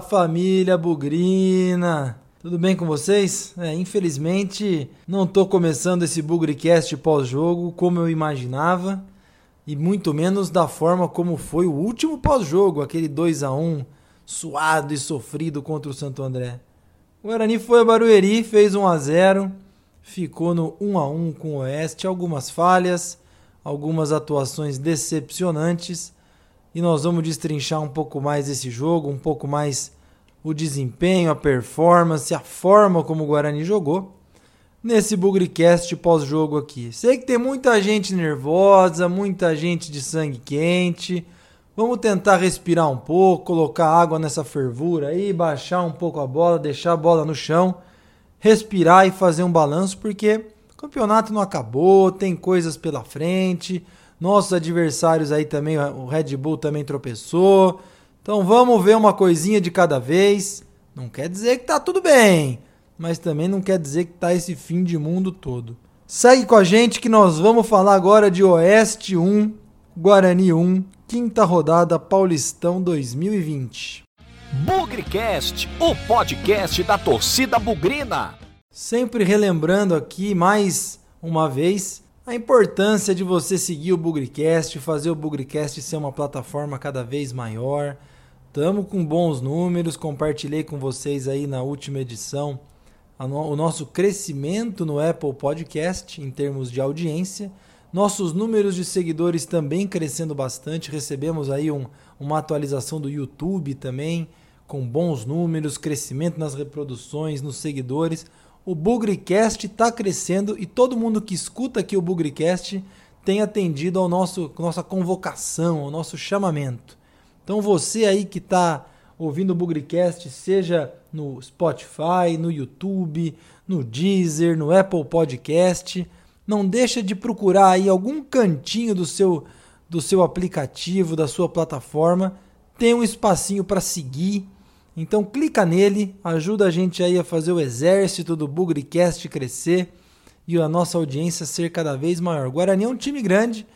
Família Bugrina! Tudo bem com vocês? É, infelizmente não estou começando esse Bugricast pós-jogo como eu imaginava e muito menos da forma como foi o último pós-jogo, aquele 2 a 1 suado e sofrido contra o Santo André. O Guarani foi a Barueri, fez 1 a 0, ficou no 1 a 1 com o Oeste, algumas falhas, algumas atuações decepcionantes e nós vamos destrinchar um pouco mais esse jogo, um pouco mais o desempenho, a performance, a forma como o Guarani jogou nesse Bugricast pós-jogo aqui. Sei que tem muita gente nervosa, muita gente de sangue quente. Vamos tentar respirar um pouco, colocar água nessa fervura aí, baixar um pouco a bola, deixar a bola no chão, respirar e fazer um balanço, porque o campeonato não acabou, tem coisas pela frente. Nossos adversários aí também, o Red Bull também tropeçou. Então vamos ver uma coisinha de cada vez. Não quer dizer que tá tudo bem, mas também não quer dizer que tá esse fim de mundo todo. Segue com a gente que nós vamos falar agora de Oeste 1, Guarani 1, quinta rodada Paulistão 2020. Bugrecast, o podcast da torcida bugrina. Sempre relembrando aqui mais uma vez a importância de você seguir o Bugrecast, fazer o Bugrecast ser uma plataforma cada vez maior. Estamos com bons números, compartilhei com vocês aí na última edição o nosso crescimento no Apple Podcast em termos de audiência. Nossos números de seguidores também crescendo bastante. Recebemos aí um, uma atualização do YouTube também, com bons números, crescimento nas reproduções, nos seguidores. O Bugrecast está crescendo e todo mundo que escuta aqui o Bugrecast tem atendido ao nosso nossa convocação, ao nosso chamamento. Então você aí que está ouvindo o Bugrecast, seja no Spotify, no YouTube, no Deezer, no Apple Podcast, não deixa de procurar aí algum cantinho do seu do seu aplicativo, da sua plataforma, tem um espacinho para seguir. Então clica nele, ajuda a gente aí a fazer o exército do Bugrecast crescer e a nossa audiência ser cada vez maior. Guarani é um time grande,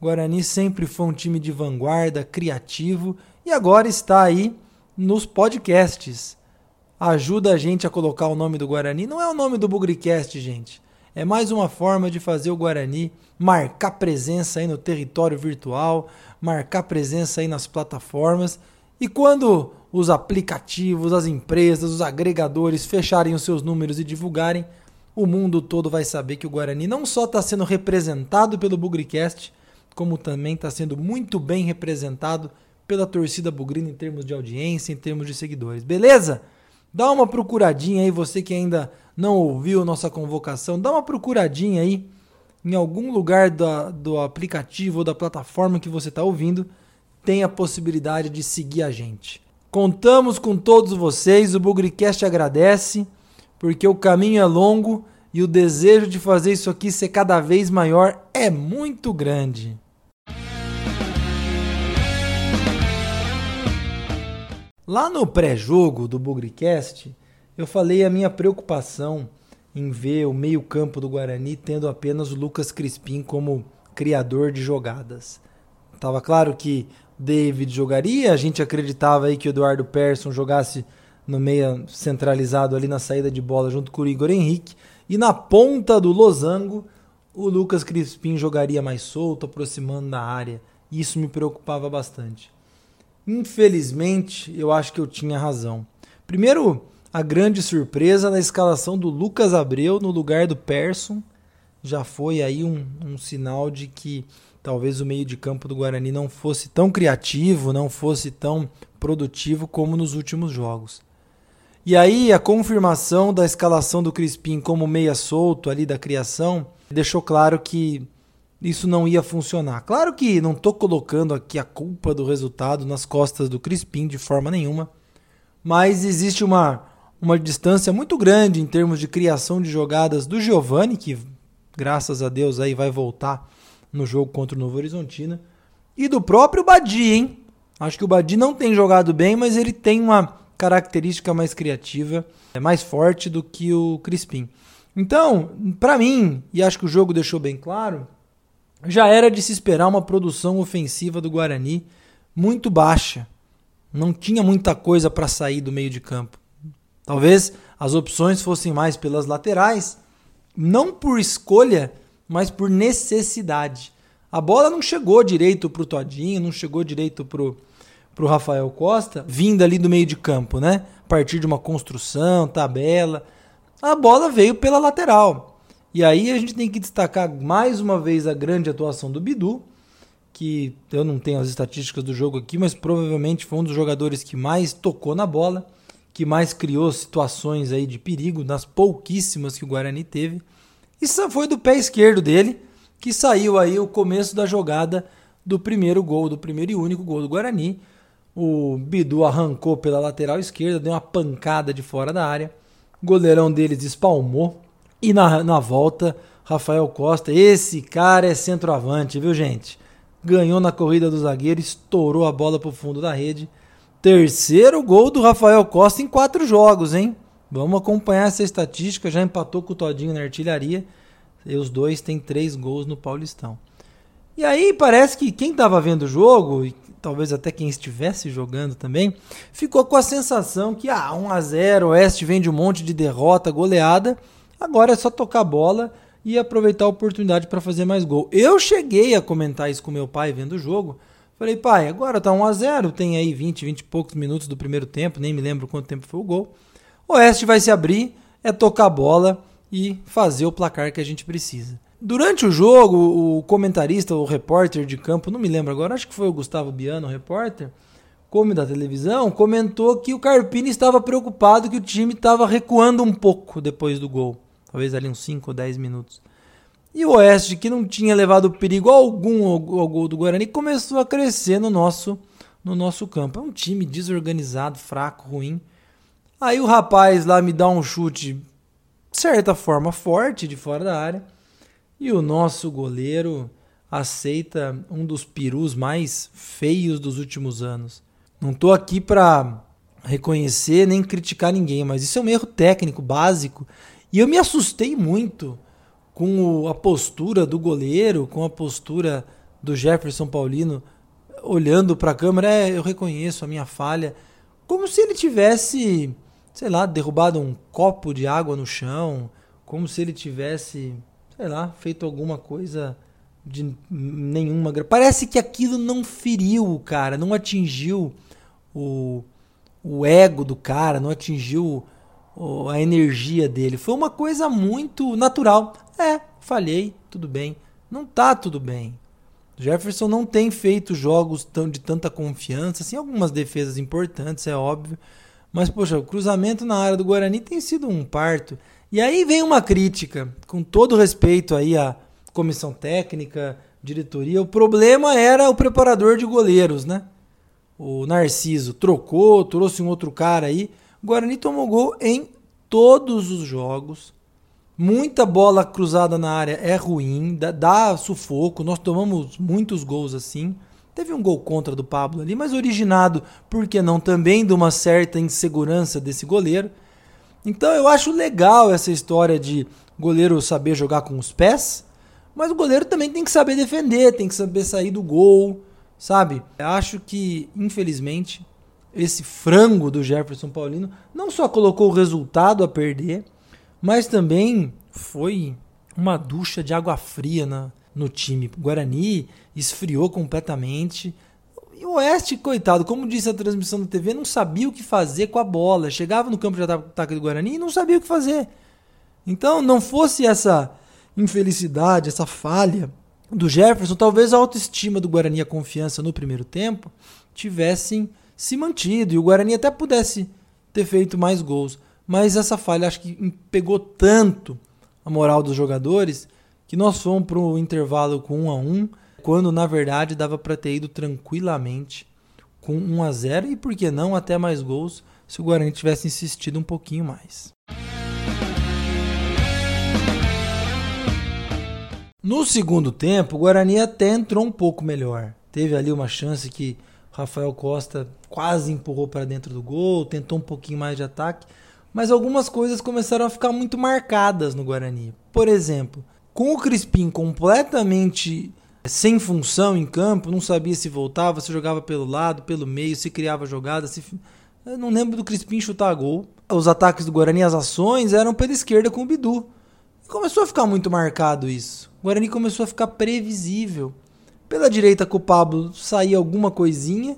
Guarani sempre foi um time de vanguarda, criativo e agora está aí nos podcasts. Ajuda a gente a colocar o nome do Guarani. Não é o nome do Bugricast, gente. É mais uma forma de fazer o Guarani marcar presença aí no território virtual, marcar presença aí nas plataformas. E quando os aplicativos, as empresas, os agregadores fecharem os seus números e divulgarem, o mundo todo vai saber que o Guarani não só está sendo representado pelo Bugricast, como também está sendo muito bem representado pela torcida bugrina em termos de audiência, em termos de seguidores. Beleza? Dá uma procuradinha aí, você que ainda não ouviu nossa convocação, dá uma procuradinha aí em algum lugar da, do aplicativo ou da plataforma que você está ouvindo, tem a possibilidade de seguir a gente. Contamos com todos vocês, o Bugricast agradece, porque o caminho é longo e o desejo de fazer isso aqui ser cada vez maior é muito grande. Lá no pré-jogo do Bugricast, eu falei a minha preocupação em ver o meio-campo do Guarani tendo apenas o Lucas Crispim como criador de jogadas. Tava claro que David jogaria, a gente acreditava aí que o Eduardo Persson jogasse no meio centralizado ali na saída de bola junto com o Igor Henrique, e na ponta do losango o Lucas Crispim jogaria mais solto, aproximando da área. Isso me preocupava bastante. Infelizmente, eu acho que eu tinha razão. Primeiro, a grande surpresa na escalação do Lucas Abreu no lugar do Persson já foi aí um, um sinal de que talvez o meio de campo do Guarani não fosse tão criativo, não fosse tão produtivo como nos últimos jogos. E aí a confirmação da escalação do Crispim como meia solto ali da criação deixou claro que isso não ia funcionar. Claro que não estou colocando aqui a culpa do resultado nas costas do Crispim de forma nenhuma, mas existe uma, uma distância muito grande em termos de criação de jogadas do Giovani, que graças a Deus aí vai voltar no jogo contra o Novo Horizontino, e do próprio Badi, hein? Acho que o Badi não tem jogado bem, mas ele tem uma característica mais criativa, é mais forte do que o Crispim. Então, para mim, e acho que o jogo deixou bem claro, já era de se esperar uma produção ofensiva do Guarani muito baixa. não tinha muita coisa para sair do meio de campo. Talvez as opções fossem mais pelas laterais, não por escolha, mas por necessidade. A bola não chegou direito para o Todinho, não chegou direito para o Rafael Costa, vinda ali do meio de campo, né? A partir de uma construção, tabela. A bola veio pela lateral. E aí a gente tem que destacar mais uma vez a grande atuação do Bidu, que eu não tenho as estatísticas do jogo aqui, mas provavelmente foi um dos jogadores que mais tocou na bola, que mais criou situações aí de perigo, nas pouquíssimas que o Guarani teve. Isso foi do pé esquerdo dele, que saiu aí o começo da jogada do primeiro gol, do primeiro e único gol do Guarani. O Bidu arrancou pela lateral esquerda, deu uma pancada de fora da área. O goleirão deles espalmou. E na, na volta, Rafael Costa, esse cara é centroavante, viu gente? ganhou na corrida do zagueiro, estourou a bola para o fundo da rede. Terceiro gol do Rafael Costa em quatro jogos, hein? Vamos acompanhar essa estatística. Já empatou com o Todinho na artilharia. E os dois têm três gols no Paulistão. E aí parece que quem estava vendo o jogo, e talvez até quem estivesse jogando também, ficou com a sensação que ah, 1 a 0 o Oeste vem de um monte de derrota, goleada. Agora é só tocar bola e aproveitar a oportunidade para fazer mais gol. Eu cheguei a comentar isso com meu pai vendo o jogo. Falei, pai, agora tá 1 a 0 tem aí 20, 20 e poucos minutos do primeiro tempo, nem me lembro quanto tempo foi o gol. Oeste vai se abrir, é tocar a bola e fazer o placar que a gente precisa. Durante o jogo, o comentarista, o repórter de campo, não me lembro agora, acho que foi o Gustavo Biano, o repórter, como da televisão, comentou que o Carpini estava preocupado que o time estava recuando um pouco depois do gol talvez ali uns 5 ou 10 minutos. E o Oeste, que não tinha levado perigo algum ao gol do Guarani, começou a crescer no nosso, no nosso campo. É um time desorganizado, fraco, ruim. Aí o rapaz lá me dá um chute, de certa forma, forte de fora da área. E o nosso goleiro aceita um dos perus mais feios dos últimos anos. Não estou aqui para reconhecer nem criticar ninguém, mas isso é um erro técnico básico e eu me assustei muito com a postura do goleiro, com a postura do Jefferson Paulino olhando para a câmera. É, eu reconheço a minha falha, como se ele tivesse, sei lá, derrubado um copo de água no chão, como se ele tivesse, sei lá, feito alguma coisa de nenhuma. Parece que aquilo não feriu o cara, não atingiu o, o ego do cara, não atingiu a energia dele. Foi uma coisa muito natural. É, falhei, tudo bem. Não tá tudo bem. Jefferson não tem feito jogos tão, de tanta confiança, assim, algumas defesas importantes, é óbvio. Mas, poxa, o cruzamento na área do Guarani tem sido um parto. E aí vem uma crítica, com todo respeito aí à comissão técnica, diretoria. O problema era o preparador de goleiros, né? O Narciso trocou, trouxe um outro cara aí. O Guarani tomou gol em todos os jogos. Muita bola cruzada na área é ruim, dá, dá, sufoco. Nós tomamos muitos gols assim. Teve um gol contra do Pablo ali, mas originado, por que não, também de uma certa insegurança desse goleiro. Então eu acho legal essa história de goleiro saber jogar com os pés, mas o goleiro também tem que saber defender, tem que saber sair do gol, sabe? Eu acho que, infelizmente, esse frango do Jefferson Paulino não só colocou o resultado a perder, mas também foi uma ducha de água fria na, no time. Guarani esfriou completamente. E o Oeste, coitado, como disse a transmissão da TV, não sabia o que fazer com a bola. Chegava no campo de ataque do Guarani e não sabia o que fazer. Então, não fosse essa infelicidade, essa falha do Jefferson, talvez a autoestima do Guarani a confiança no primeiro tempo tivessem se mantido e o Guarani até pudesse ter feito mais gols. Mas essa falha acho que pegou tanto a moral dos jogadores que nós fomos para o intervalo com 1 a 1 quando na verdade dava para ter ido tranquilamente com 1 a 0 e por que não até mais gols se o Guarani tivesse insistido um pouquinho mais. No segundo tempo, o Guarani até entrou um pouco melhor. Teve ali uma chance que Rafael Costa quase empurrou para dentro do gol, tentou um pouquinho mais de ataque, mas algumas coisas começaram a ficar muito marcadas no Guarani. Por exemplo, com o Crispim completamente sem função em campo, não sabia se voltava, se jogava pelo lado, pelo meio, se criava jogada, se eu não lembro do Crispim chutar gol. Os ataques do Guarani, as ações eram pela esquerda com o Bidu. Começou a ficar muito marcado isso. O Guarani começou a ficar previsível. Pela direita com o Pablo saía alguma coisinha.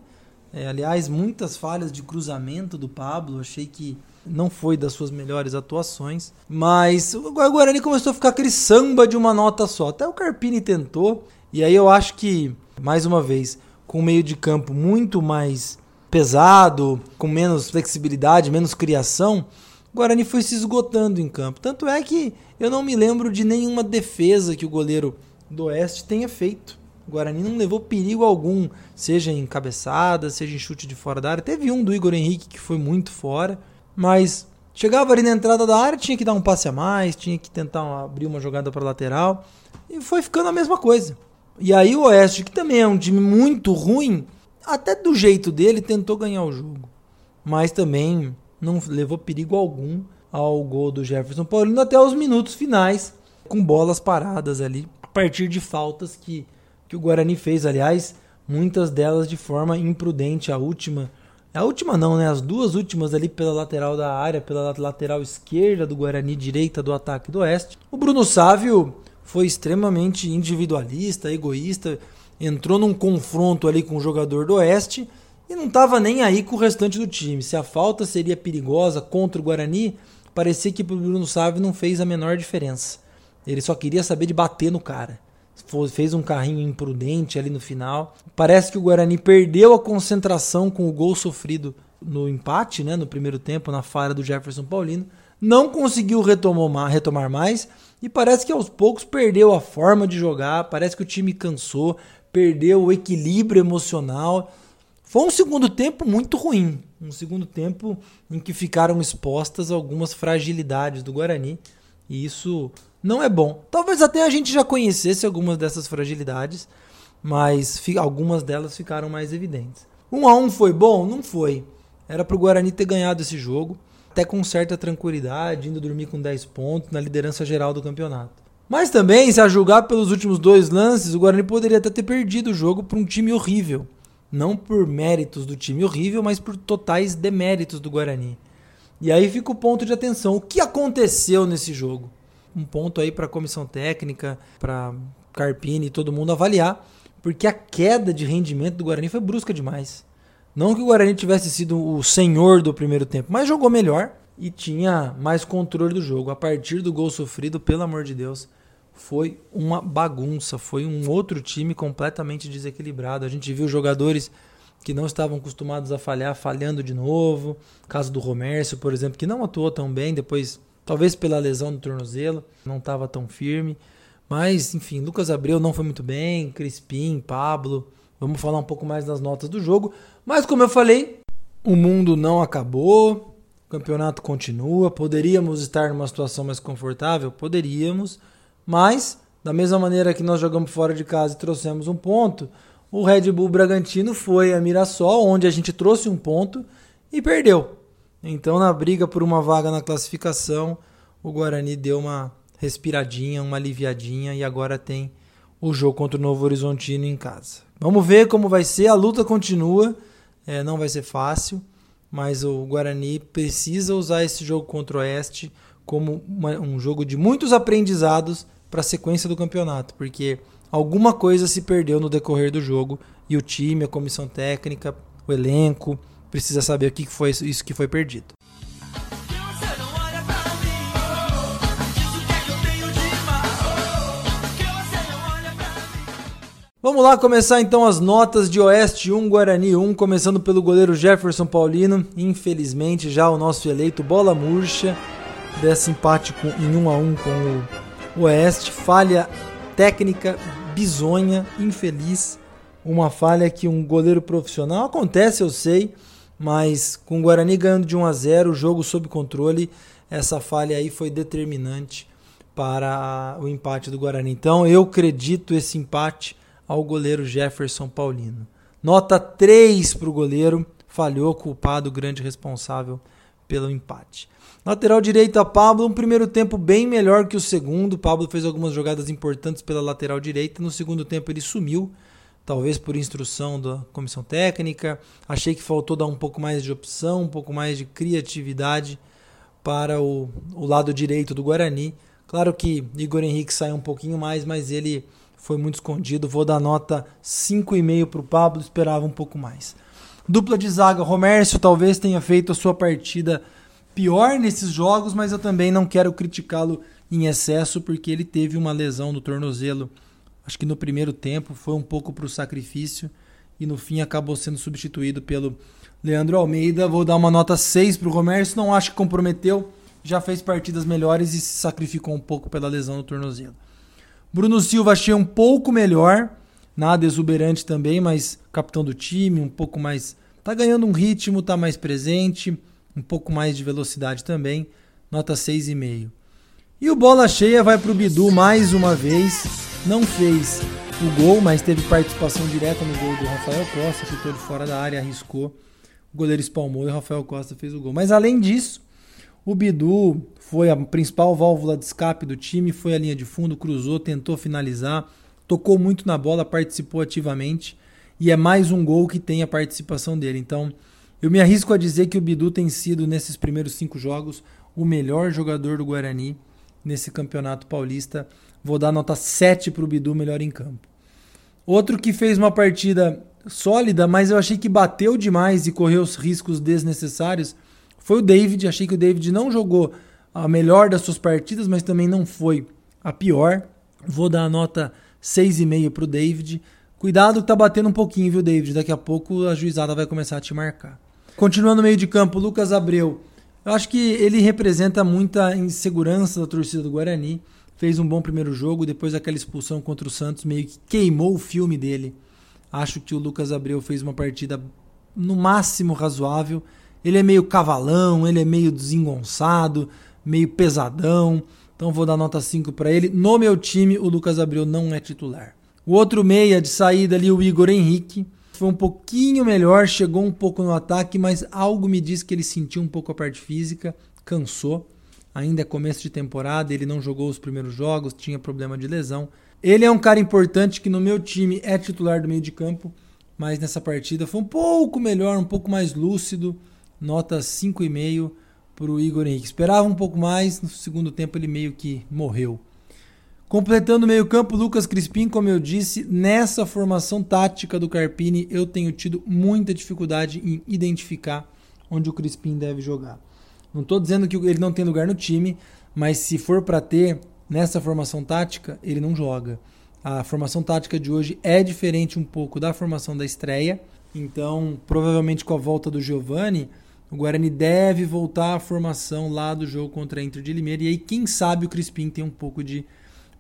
É, aliás, muitas falhas de cruzamento do Pablo. Achei que não foi das suas melhores atuações. Mas o Guarani começou a ficar aquele samba de uma nota só. Até o Carpini tentou. E aí eu acho que, mais uma vez, com o meio de campo muito mais pesado, com menos flexibilidade, menos criação, o Guarani foi se esgotando em campo. Tanto é que eu não me lembro de nenhuma defesa que o goleiro do Oeste tenha feito. O Guarani não levou perigo algum, seja em cabeçada, seja em chute de fora da área. Teve um do Igor Henrique que foi muito fora, mas chegava ali na entrada da área, tinha que dar um passe a mais, tinha que tentar abrir uma jogada para lateral e foi ficando a mesma coisa. E aí o Oeste, que também é um time muito ruim, até do jeito dele tentou ganhar o jogo, mas também não levou perigo algum ao gol do Jefferson Paulino até os minutos finais, com bolas paradas ali, a partir de faltas que, que o Guarani fez, aliás, muitas delas de forma imprudente. A última, a última não, né? As duas últimas ali pela lateral da área, pela lateral esquerda do Guarani, direita do ataque do Oeste. O Bruno Sávio foi extremamente individualista, egoísta, entrou num confronto ali com o jogador do Oeste e não estava nem aí com o restante do time. Se a falta seria perigosa contra o Guarani, parecia que o Bruno Sávio não fez a menor diferença. Ele só queria saber de bater no cara. Fez um carrinho imprudente ali no final. Parece que o Guarani perdeu a concentração com o gol sofrido no empate, né, no primeiro tempo, na falha do Jefferson Paulino. Não conseguiu retomar, retomar mais e parece que aos poucos perdeu a forma de jogar. Parece que o time cansou, perdeu o equilíbrio emocional. Foi um segundo tempo muito ruim, um segundo tempo em que ficaram expostas algumas fragilidades do Guarani, e isso não é bom. Talvez até a gente já conhecesse algumas dessas fragilidades, mas algumas delas ficaram mais evidentes. Um a um foi bom? Não foi. Era para o Guarani ter ganhado esse jogo, até com certa tranquilidade, indo dormir com 10 pontos na liderança geral do campeonato. Mas também, se a julgar pelos últimos dois lances, o Guarani poderia até ter perdido o jogo para um time horrível. Não por méritos do time horrível, mas por totais deméritos do Guarani. E aí fica o ponto de atenção. O que aconteceu nesse jogo? Um ponto aí para a comissão técnica, para Carpini e todo mundo avaliar, porque a queda de rendimento do Guarani foi brusca demais. Não que o Guarani tivesse sido o senhor do primeiro tempo, mas jogou melhor e tinha mais controle do jogo. A partir do gol sofrido, pelo amor de Deus, foi uma bagunça, foi um outro time completamente desequilibrado. A gente viu jogadores que não estavam acostumados a falhar, falhando de novo. Caso do Romércio, por exemplo, que não atuou tão bem, depois, talvez pela lesão do tornozelo, não estava tão firme. Mas, enfim, Lucas Abreu não foi muito bem, Crispim, Pablo. Vamos falar um pouco mais das notas do jogo. Mas, como eu falei, o mundo não acabou, o campeonato continua. Poderíamos estar numa situação mais confortável? Poderíamos mas, da mesma maneira que nós jogamos fora de casa e trouxemos um ponto, o Red Bull Bragantino foi a Mirassol, onde a gente trouxe um ponto e perdeu. Então, na briga por uma vaga na classificação, o Guarani deu uma respiradinha, uma aliviadinha e agora tem o jogo contra o Novo Horizontino em casa. Vamos ver como vai ser, a luta continua, é, não vai ser fácil, mas o Guarani precisa usar esse jogo contra o Oeste como uma, um jogo de muitos aprendizados para a sequência do campeonato, porque alguma coisa se perdeu no decorrer do jogo e o time, a comissão técnica, o elenco precisa saber o que foi isso que foi perdido. Vamos lá começar então as notas de Oeste 1, Guarani 1, começando pelo goleiro Jefferson Paulino. Infelizmente, já o nosso eleito bola murcha desse empate com, em 1 a 1 com o Oeste, falha técnica bizonha, infeliz, uma falha que um goleiro profissional acontece, eu sei, mas com o Guarani ganhando de 1 a 0, o jogo sob controle, essa falha aí foi determinante para o empate do Guarani. Então eu acredito esse empate ao goleiro Jefferson Paulino. Nota 3 para o goleiro, falhou, culpado, grande responsável pelo empate. Lateral direita, Pablo, um primeiro tempo bem melhor que o segundo. Pablo fez algumas jogadas importantes pela lateral direita. No segundo tempo ele sumiu, talvez por instrução da comissão técnica. Achei que faltou dar um pouco mais de opção, um pouco mais de criatividade para o, o lado direito do Guarani. Claro que Igor Henrique saiu um pouquinho mais, mas ele foi muito escondido. Vou dar nota 5,5 para o Pablo, esperava um pouco mais. Dupla de zaga, Romércio talvez tenha feito a sua partida pior nesses jogos, mas eu também não quero criticá-lo em excesso porque ele teve uma lesão no tornozelo. Acho que no primeiro tempo foi um pouco para o sacrifício e no fim acabou sendo substituído pelo Leandro Almeida. Vou dar uma nota 6 para o Romércio, não acho que comprometeu, já fez partidas melhores e se sacrificou um pouco pela lesão no tornozelo. Bruno Silva achei um pouco melhor, nada exuberante também, mas capitão do time, um pouco mais. Tá ganhando um ritmo, tá mais presente um pouco mais de velocidade também, nota 6,5. E o bola cheia vai para o Bidu mais uma vez, não fez o gol, mas teve participação direta no gol do Rafael Costa, ficou de fora da área, arriscou, o goleiro espalmou e o Rafael Costa fez o gol. Mas além disso, o Bidu foi a principal válvula de escape do time, foi a linha de fundo, cruzou, tentou finalizar, tocou muito na bola, participou ativamente e é mais um gol que tem a participação dele. Então, eu me arrisco a dizer que o Bidu tem sido, nesses primeiros cinco jogos, o melhor jogador do Guarani nesse campeonato paulista. Vou dar nota 7 para o Bidu, melhor em campo. Outro que fez uma partida sólida, mas eu achei que bateu demais e correu os riscos desnecessários, foi o David. Achei que o David não jogou a melhor das suas partidas, mas também não foi a pior. Vou dar a nota 6,5 para o David. Cuidado que tá batendo um pouquinho, viu, David? Daqui a pouco a juizada vai começar a te marcar. Continuando no meio de campo, Lucas Abreu. Eu acho que ele representa muita insegurança da torcida do Guarani. Fez um bom primeiro jogo, depois daquela expulsão contra o Santos, meio que queimou o filme dele. Acho que o Lucas Abreu fez uma partida no máximo razoável. Ele é meio cavalão, ele é meio desengonçado, meio pesadão. Então vou dar nota 5 para ele. No meu time, o Lucas Abreu não é titular. O outro meia de saída ali, o Igor Henrique foi um pouquinho melhor, chegou um pouco no ataque, mas algo me diz que ele sentiu um pouco a parte física, cansou. Ainda é começo de temporada, ele não jogou os primeiros jogos, tinha problema de lesão. Ele é um cara importante que no meu time é titular do meio de campo, mas nessa partida foi um pouco melhor, um pouco mais lúcido. Nota 5,5 para o Igor Henrique. Esperava um pouco mais, no segundo tempo ele meio que morreu. Completando o meio-campo, Lucas Crispim, como eu disse, nessa formação tática do Carpini, eu tenho tido muita dificuldade em identificar onde o Crispim deve jogar. Não estou dizendo que ele não tem lugar no time, mas se for para ter nessa formação tática, ele não joga. A formação tática de hoje é diferente um pouco da formação da estreia, então provavelmente com a volta do Giovani, o Guarani deve voltar à formação lá do jogo contra a Inter de Limeira, e aí quem sabe o Crispim tem um pouco de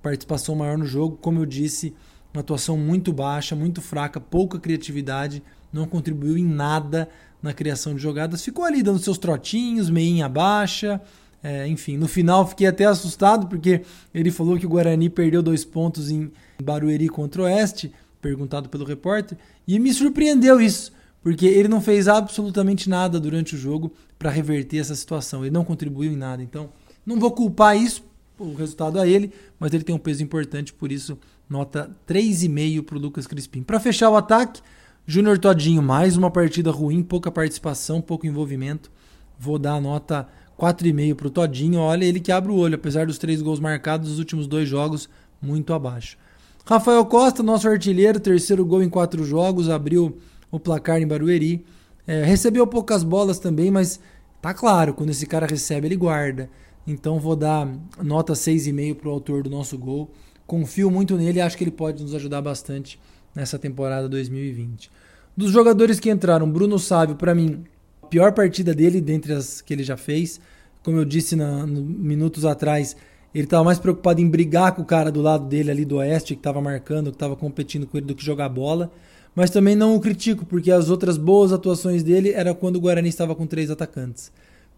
participação maior no jogo. Como eu disse, uma atuação muito baixa, muito fraca, pouca criatividade, não contribuiu em nada na criação de jogadas. Ficou ali dando seus trotinhos, meinha baixa. É, enfim, no final fiquei até assustado porque ele falou que o Guarani perdeu dois pontos em Barueri contra o Oeste, perguntado pelo repórter, e me surpreendeu isso, porque ele não fez absolutamente nada durante o jogo para reverter essa situação. Ele não contribuiu em nada. Então, não vou culpar isso o resultado a ele, mas ele tem um peso importante, por isso nota 3,5 para o Lucas Crispim. Para fechar o ataque, Júnior Todinho, mais uma partida ruim, pouca participação, pouco envolvimento. Vou dar a nota 4,5 para o Todinho. Olha, ele que abre o olho, apesar dos três gols marcados nos últimos dois jogos, muito abaixo. Rafael Costa, nosso artilheiro, terceiro gol em quatro jogos, abriu o placar em Barueri. É, recebeu poucas bolas também, mas tá claro, quando esse cara recebe, ele guarda. Então vou dar nota 6,5 para o autor do nosso gol. Confio muito nele e acho que ele pode nos ajudar bastante nessa temporada 2020. Dos jogadores que entraram, Bruno Sávio, para mim, a pior partida dele dentre as que ele já fez. Como eu disse na, no, minutos atrás, ele estava mais preocupado em brigar com o cara do lado dele ali do Oeste, que estava marcando, que estava competindo com ele, do que jogar bola. Mas também não o critico, porque as outras boas atuações dele era quando o Guarani estava com três atacantes.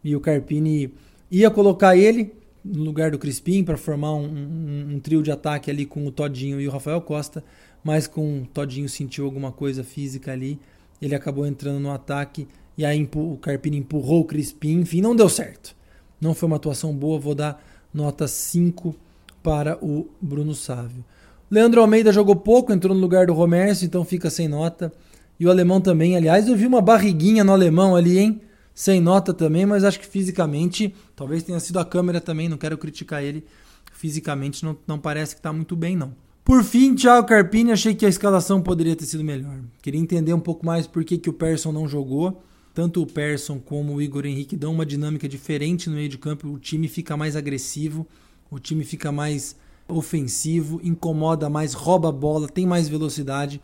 E o Carpini Ia colocar ele no lugar do Crispim para formar um, um, um, trio de ataque ali com o Todinho e o Rafael Costa, mas com o Todinho sentiu alguma coisa física ali, ele acabou entrando no ataque e aí o Carpini empurrou o Crispim, enfim, não deu certo. Não foi uma atuação boa, vou dar nota 5 para o Bruno Sávio. Leandro Almeida jogou pouco, entrou no lugar do Romércio, então fica sem nota. E o alemão também, aliás, eu vi uma barriguinha no alemão ali, hein? Sem nota também, mas acho que fisicamente, talvez tenha sido a câmera também, não quero criticar ele. Fisicamente não, não parece que está muito bem, não. Por fim, Thiago Carpini, achei que a escalação poderia ter sido melhor. Queria entender um pouco mais por que, que o Persson não jogou. Tanto o Persson como o Igor Henrique dão uma dinâmica diferente no meio de campo, o time fica mais agressivo, o time fica mais ofensivo, incomoda mais, rouba a bola, tem mais velocidade.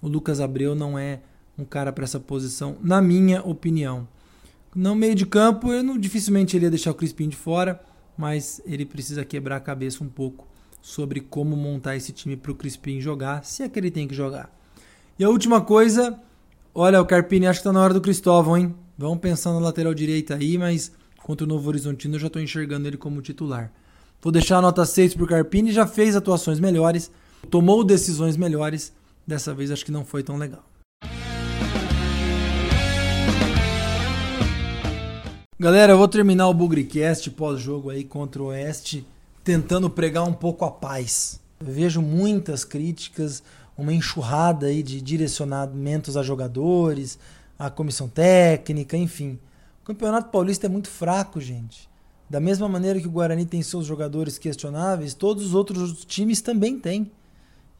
O Lucas Abreu não é um cara para essa posição, na minha opinião. No meio de campo, eu não, dificilmente ele ia deixar o Crispim de fora, mas ele precisa quebrar a cabeça um pouco sobre como montar esse time para o Crispim jogar, se é que ele tem que jogar. E a última coisa, olha, o Carpini acho que está na hora do Cristóvão, hein? Vamos pensar na lateral direita aí, mas contra o Novo Horizontino eu já estou enxergando ele como titular. Vou deixar a nota 6 para o Carpini, já fez atuações melhores, tomou decisões melhores, dessa vez acho que não foi tão legal. Galera, eu vou terminar o Bugrecast pós-jogo aí contra o Oeste, tentando pregar um pouco a paz. Eu vejo muitas críticas, uma enxurrada aí de direcionamentos a jogadores, a comissão técnica, enfim. O Campeonato Paulista é muito fraco, gente. Da mesma maneira que o Guarani tem seus jogadores questionáveis, todos os outros times também têm.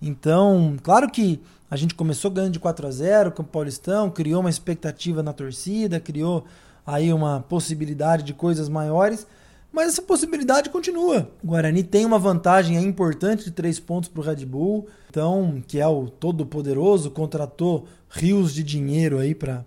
Então, claro que a gente começou ganhando de 4 a 0 com o Paulistão, criou uma expectativa na torcida, criou aí uma possibilidade de coisas maiores, mas essa possibilidade continua. O Guarani tem uma vantagem importante de três pontos para o Red Bull, então que é o todo poderoso, contratou rios de dinheiro aí para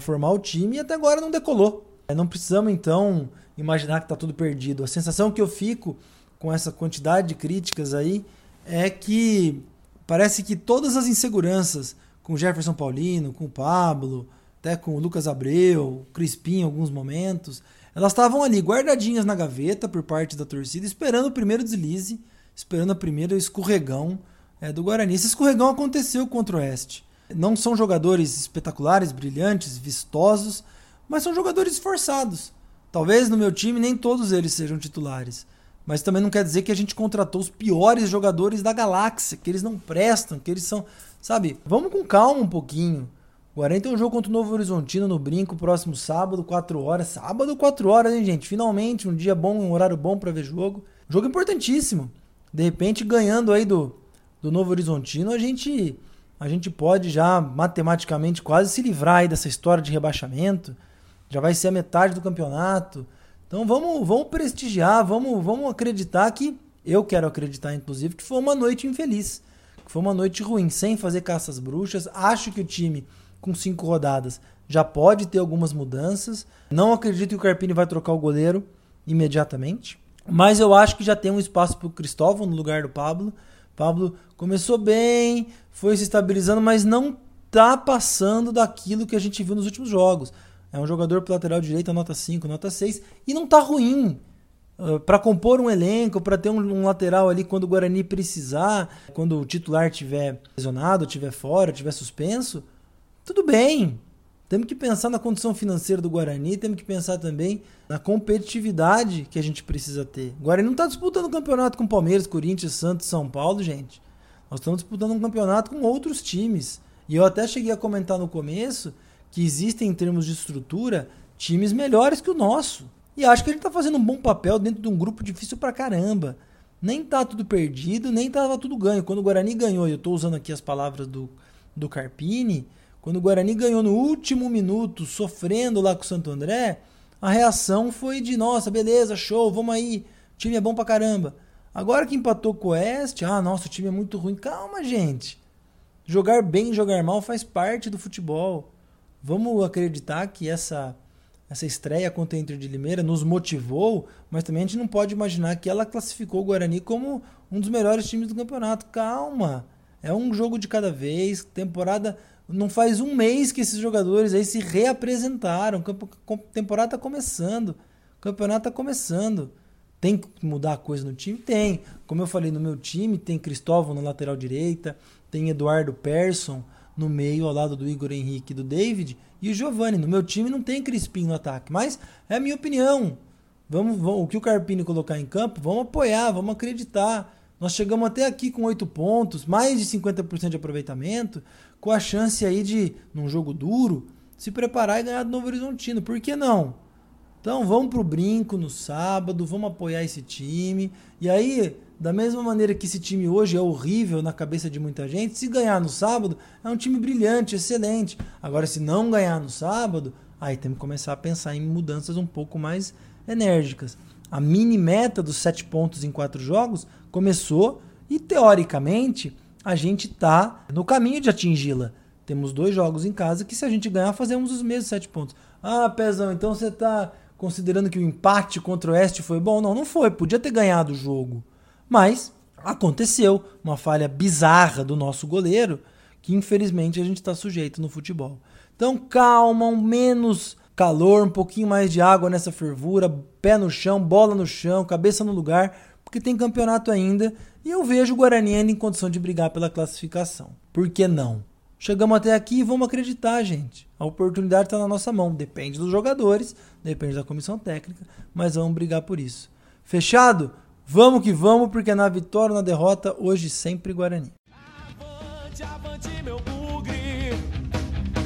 formar o time e até agora não decolou. Não precisamos então imaginar que está tudo perdido. A sensação que eu fico com essa quantidade de críticas aí é que parece que todas as inseguranças com o Jefferson Paulino, com o Pablo, até com o Lucas Abreu, o Crispim em alguns momentos, elas estavam ali guardadinhas na gaveta por parte da torcida, esperando o primeiro deslize, esperando a primeira escorregão é, do Guarani. Esse escorregão aconteceu contra o Oeste. Não são jogadores espetaculares, brilhantes, vistosos, mas são jogadores esforçados. Talvez no meu time nem todos eles sejam titulares. Mas também não quer dizer que a gente contratou os piores jogadores da galáxia, que eles não prestam, que eles são. Sabe? Vamos com calma um pouquinho. Guarani tem um jogo contra o Novo Horizontino no Brinco, próximo sábado, 4 horas. Sábado, 4 horas, hein, gente? Finalmente, um dia bom, um horário bom para ver jogo. Jogo importantíssimo. De repente, ganhando aí do, do Novo Horizontino, a gente, a gente pode já matematicamente quase se livrar aí dessa história de rebaixamento já vai ser a metade do campeonato. Então vamos, vamos prestigiar, vamos, vamos acreditar que eu quero acreditar inclusive que foi uma noite infeliz, que foi uma noite ruim, sem fazer caças bruxas. Acho que o time com cinco rodadas já pode ter algumas mudanças. Não acredito que o Carpini vai trocar o goleiro imediatamente, mas eu acho que já tem um espaço para o Cristóvão no lugar do Pablo. Pablo começou bem, foi se estabilizando, mas não tá passando daquilo que a gente viu nos últimos jogos. É um jogador para lateral direito, nota 5, nota 6, e não tá ruim. Ah, para compor um elenco, para ter um, um, lateral ali quando o Guarani precisar, quando o titular tiver lesionado, tiver fora, tiver suspenso, tudo bem. Temos que pensar na condição financeira do Guarani, temos que pensar também na competitividade que a gente precisa ter. O Guarani não está disputando um campeonato com Palmeiras, Corinthians, Santos, São Paulo, gente. Nós estamos disputando um campeonato com outros times. E eu até cheguei a comentar no começo que existem em termos de estrutura times melhores que o nosso. E acho que a gente está fazendo um bom papel dentro de um grupo difícil pra caramba. Nem tá tudo perdido, nem tava tudo ganho. Quando o Guarani ganhou, e eu estou usando aqui as palavras do, do Carpini, quando o Guarani ganhou no último minuto, sofrendo lá com o Santo André, a reação foi de, nossa, beleza, show, vamos aí, o time é bom pra caramba. Agora que empatou com o Oeste, ah, nossa, o time é muito ruim. Calma, gente. Jogar bem, jogar mal faz parte do futebol. Vamos acreditar que essa essa estreia contra a Inter de Limeira nos motivou, mas também a gente não pode imaginar que ela classificou o Guarani como um dos melhores times do campeonato. Calma, é um jogo de cada vez. Temporada não faz um mês que esses jogadores aí se reapresentaram. Temporada está começando, campeonato está começando. Tem que mudar a coisa no time? Tem. Como eu falei, no meu time tem Cristóvão na lateral direita, tem Eduardo Persson no meio ao lado do Igor Henrique e do David e o Giovani. No meu time não tem Crispim no ataque, mas é a minha opinião. Vamos, vamos, o que o Carpini colocar em campo, vamos apoiar, vamos acreditar. Nós chegamos até aqui com 8 pontos, mais de 50% de aproveitamento, com a chance aí de, num jogo duro, se preparar e ganhar do Novo Horizontino. Por que não? Então vamos pro brinco no sábado, vamos apoiar esse time. E aí, da mesma maneira que esse time hoje é horrível na cabeça de muita gente, se ganhar no sábado, é um time brilhante, excelente. Agora, se não ganhar no sábado, aí temos que começar a pensar em mudanças um pouco mais enérgicas. A mini meta dos sete pontos em quatro jogos começou e, teoricamente, a gente está no caminho de atingi-la. Temos dois jogos em casa que, se a gente ganhar, fazemos os mesmos sete pontos. Ah, Pezão, então você está considerando que o empate contra o Oeste foi bom? Não, não foi. Podia ter ganhado o jogo. Mas aconteceu uma falha bizarra do nosso goleiro que infelizmente a gente está sujeito no futebol. Então calma, um menos calor, um pouquinho mais de água nessa fervura, pé no chão, bola no chão, cabeça no lugar, porque tem campeonato ainda e eu vejo o Guarani ainda em condição de brigar pela classificação. Por que não? Chegamos até aqui e vamos acreditar, gente. A oportunidade está na nossa mão. Depende dos jogadores, depende da comissão técnica, mas vamos brigar por isso. Fechado? Vamos que vamos, porque na vitória ou na derrota, hoje sempre Guarani. Avante, avante, meu bugre,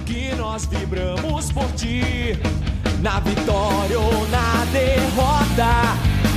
que nós vibramos por ti. Na vitória ou na derrota,